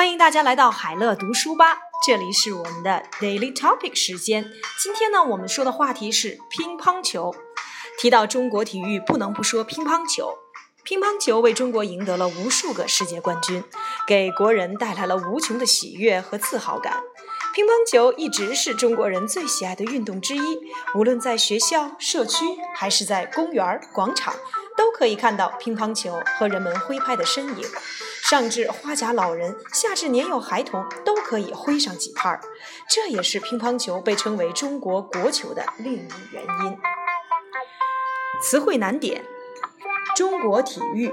欢迎大家来到海乐读书吧，这里是我们的 Daily Topic 时间。今天呢，我们说的话题是乒乓球。提到中国体育，不能不说乒乓球。乒乓球为中国赢得了无数个世界冠军，给国人带来了无穷的喜悦和自豪感。乒乓球一直是中国人最喜爱的运动之一，无论在学校、社区，还是在公园、广场。都可以看到乒乓球和人们挥拍的身影，上至花甲老人，下至年幼孩童，都可以挥上几拍儿。这也是乒乓球被称为中国国球的另一原因。词汇难点：中国体育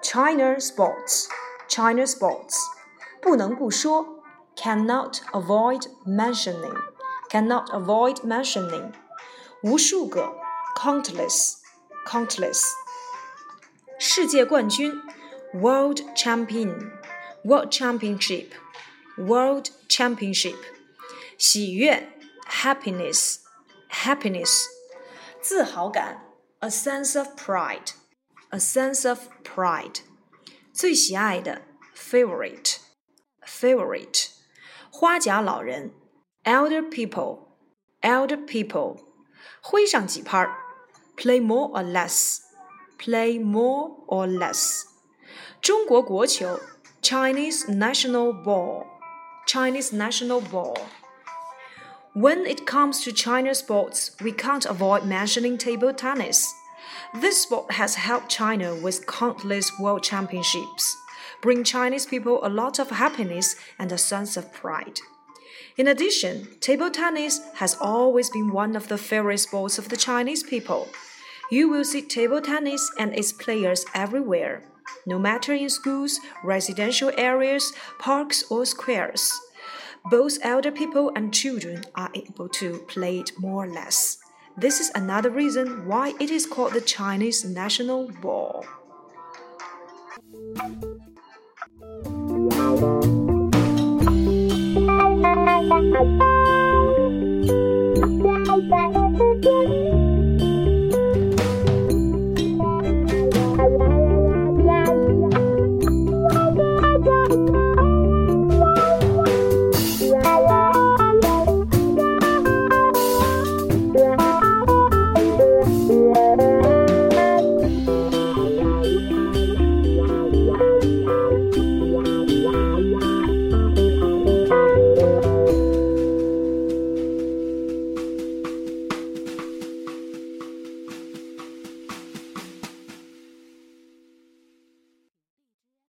，China sports，China sports，不能不说，cannot avoid mentioning，cannot avoid mentioning，无数个，countless，countless。世界冠军，World Champion，World Championship，World Championship，喜悦，Happiness，Happiness，自豪感，A sense of pride，A sense of pride，最喜爱的，Favorite，Favorite，花甲老人，Elder people，Elder people，挥上几拍，Play more or less。 play more or less. 中国国球 Chinese national ball Chinese national ball When it comes to China sports, we can't avoid mentioning table tennis. This sport has helped China with countless world championships, bring Chinese people a lot of happiness and a sense of pride. In addition, table tennis has always been one of the favorite sports of the Chinese people. You will see table tennis and its players everywhere, no matter in schools, residential areas, parks, or squares. Both elder people and children are able to play it more or less. This is another reason why it is called the Chinese national ball.